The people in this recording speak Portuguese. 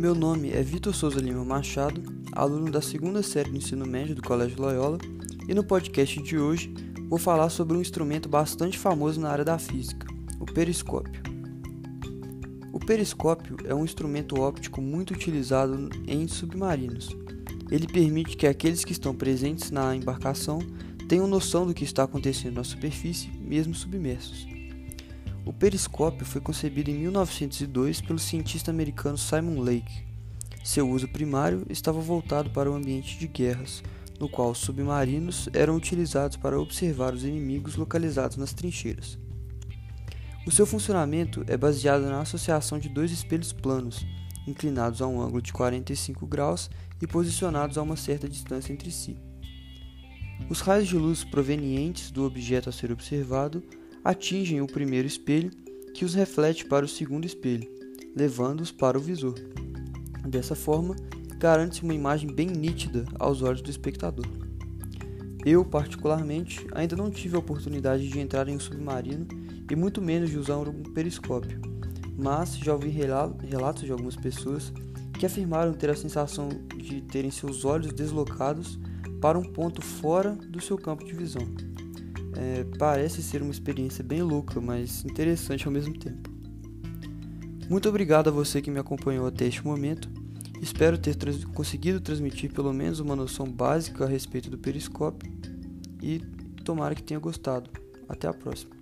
Meu nome é Vitor Souza Lima Machado, aluno da segunda série do ensino médio do Colégio Loyola, e no podcast de hoje vou falar sobre um instrumento bastante famoso na área da física, o periscópio. O periscópio é um instrumento óptico muito utilizado em submarinos. Ele permite que aqueles que estão presentes na embarcação tenham noção do que está acontecendo na superfície, mesmo submersos. O periscópio foi concebido em 1902 pelo cientista americano Simon Lake. Seu uso primário estava voltado para o ambiente de guerras, no qual os submarinos eram utilizados para observar os inimigos localizados nas trincheiras. O seu funcionamento é baseado na associação de dois espelhos planos, inclinados a um ângulo de 45 graus e posicionados a uma certa distância entre si. Os raios de luz provenientes do objeto a ser observado atingem o primeiro espelho, que os reflete para o segundo espelho, levando-os para o visor. Dessa forma, garante-se uma imagem bem nítida aos olhos do espectador. Eu, particularmente, ainda não tive a oportunidade de entrar em um submarino e muito menos de usar um periscópio, mas já ouvi relatos de algumas pessoas que afirmaram ter a sensação de terem seus olhos deslocados para um ponto fora do seu campo de visão. É, parece ser uma experiência bem louca, mas interessante ao mesmo tempo. Muito obrigado a você que me acompanhou até este momento. Espero ter trans conseguido transmitir pelo menos uma noção básica a respeito do periscópio e tomara que tenha gostado. Até a próxima.